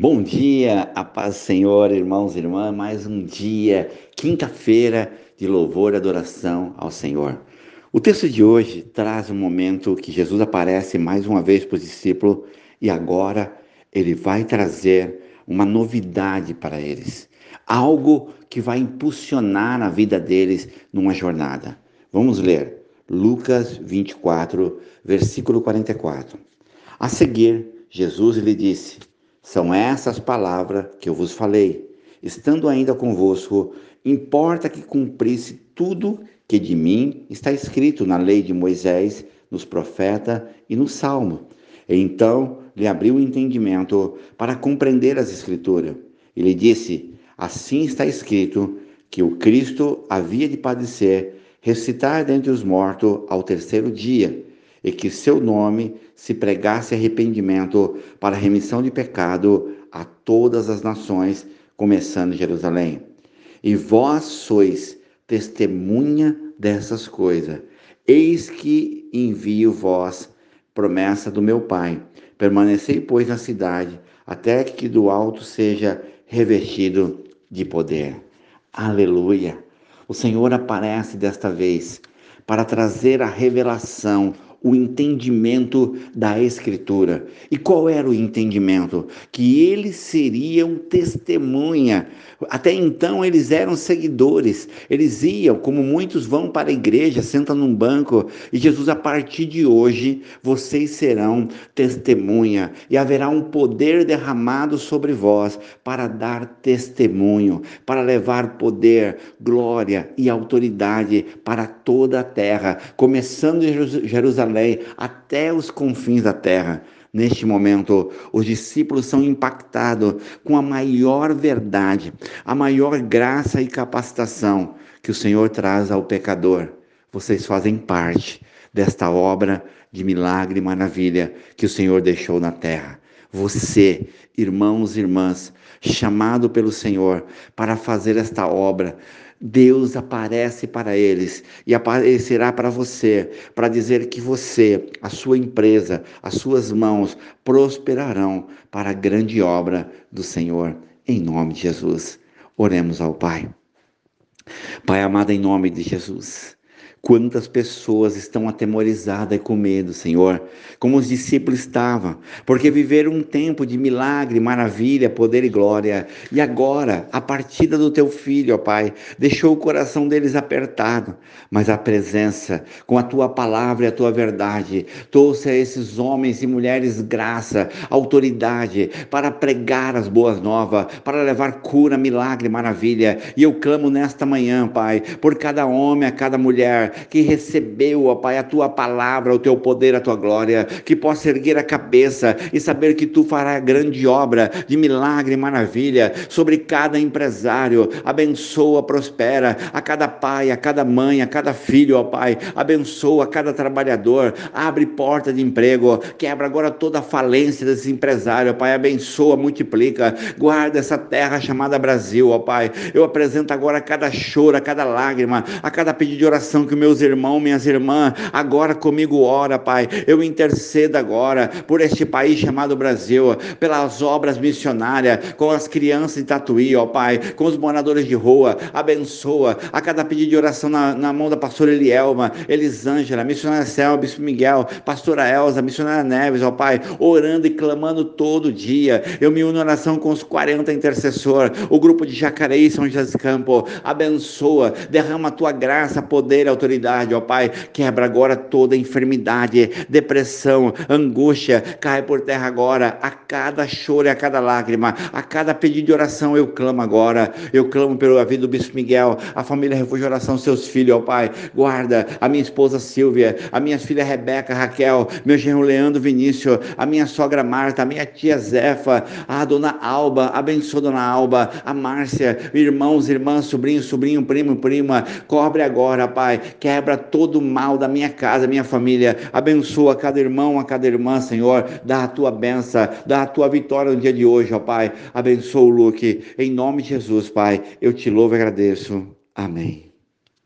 Bom dia, a paz do Senhor, irmãos e irmãs, mais um dia, quinta-feira de louvor e adoração ao Senhor. O texto de hoje traz um momento que Jesus aparece mais uma vez para os discípulos e agora ele vai trazer uma novidade para eles, algo que vai impulsionar a vida deles numa jornada. Vamos ler Lucas 24, versículo 44. A seguir, Jesus lhe disse: são essas palavras que eu vos falei. Estando ainda convosco, importa que cumprisse tudo que de mim está escrito na lei de Moisés, nos profetas e no Salmo. Então lhe abriu o entendimento para compreender as Escrituras. E lhe disse: Assim está escrito que o Cristo havia de padecer, ressuscitar dentre os mortos ao terceiro dia e que seu nome se pregasse arrependimento para remissão de pecado a todas as nações, começando em Jerusalém. E vós sois testemunha dessas coisas. Eis que envio vós, promessa do meu Pai. Permanecei, pois, na cidade, até que do alto seja revestido de poder. Aleluia! O Senhor aparece desta vez para trazer a revelação, o entendimento da Escritura. E qual era o entendimento? Que eles seriam testemunha. Até então eles eram seguidores, eles iam, como muitos vão para a igreja, sentam num banco, e Jesus, a partir de hoje, vocês serão testemunha, e haverá um poder derramado sobre vós para dar testemunho, para levar poder, glória e autoridade para toda a terra, começando em Jerusalém Jerusalém até os confins da terra. Neste momento, os discípulos são impactados com a maior verdade, a maior graça e capacitação que o Senhor traz ao pecador. Vocês fazem parte desta obra de milagre e maravilha que o Senhor deixou na terra. Você, irmãos e irmãs, chamado pelo Senhor para fazer esta obra, Deus aparece para eles e aparecerá para você, para dizer que você, a sua empresa, as suas mãos prosperarão para a grande obra do Senhor, em nome de Jesus. Oremos ao Pai. Pai amado, em nome de Jesus. Quantas pessoas estão atemorizadas e com medo, Senhor, como os discípulos estavam, porque viveram um tempo de milagre, maravilha, poder e glória. E agora, a partida do teu filho, ó Pai, deixou o coração deles apertado, mas a presença, com a tua palavra e a tua verdade, trouxe a esses homens e mulheres graça, autoridade para pregar as boas novas, para levar cura, milagre, maravilha. E eu clamo nesta manhã, Pai, por cada homem, a cada mulher que recebeu, ó Pai, a tua palavra, o teu poder, a tua glória, que possa erguer a cabeça e saber que tu farás grande obra de milagre e maravilha sobre cada empresário. Abençoa, prospera a cada pai, a cada mãe, a cada filho, ó Pai. Abençoa cada trabalhador, abre porta de emprego, quebra agora toda a falência desse empresário, ó Pai. Abençoa, multiplica, guarda essa terra chamada Brasil, ó Pai. Eu apresento agora cada choro, a cada lágrima, a cada pedido de oração que meus irmãos, minhas irmãs, agora comigo ora, Pai. Eu intercedo agora por este país chamado Brasil, pelas obras missionárias, com as crianças de Tatuí, ó Pai, com os moradores de rua. Abençoa a cada pedido de oração na, na mão da pastora Elielma, Elisângela, missionária Selma, Bispo Miguel, pastora Elza, missionária Neves, ó Pai, orando e clamando todo dia. Eu me uno em oração com os 40 intercessores, o grupo de Jacareí, São José dos Campos. Abençoa, derrama a tua graça, poder e autoridade autoridade, ó Pai, quebra agora toda enfermidade, depressão, angústia, cai por terra agora, a cada choro a cada lágrima, a cada pedido de oração eu clamo agora, eu clamo pela vida do Bispo Miguel, a família Refúgio Oração, seus filhos, ó Pai, guarda a minha esposa Silvia, a minha filha Rebeca, Raquel, meu genro Leandro Vinícius, a minha sogra Marta, a minha tia Zefa, a dona Alba, abençoa dona Alba, a Márcia, irmãos, irmãs, sobrinho, sobrinho, primo, prima, cobre agora, Pai, quebra todo o mal da minha casa, minha família, abençoa cada irmão, a cada irmã, Senhor, dá a tua benção, dá a tua vitória no dia de hoje, ó Pai, abençoa o Luke, em nome de Jesus, Pai, eu te louvo e agradeço, amém.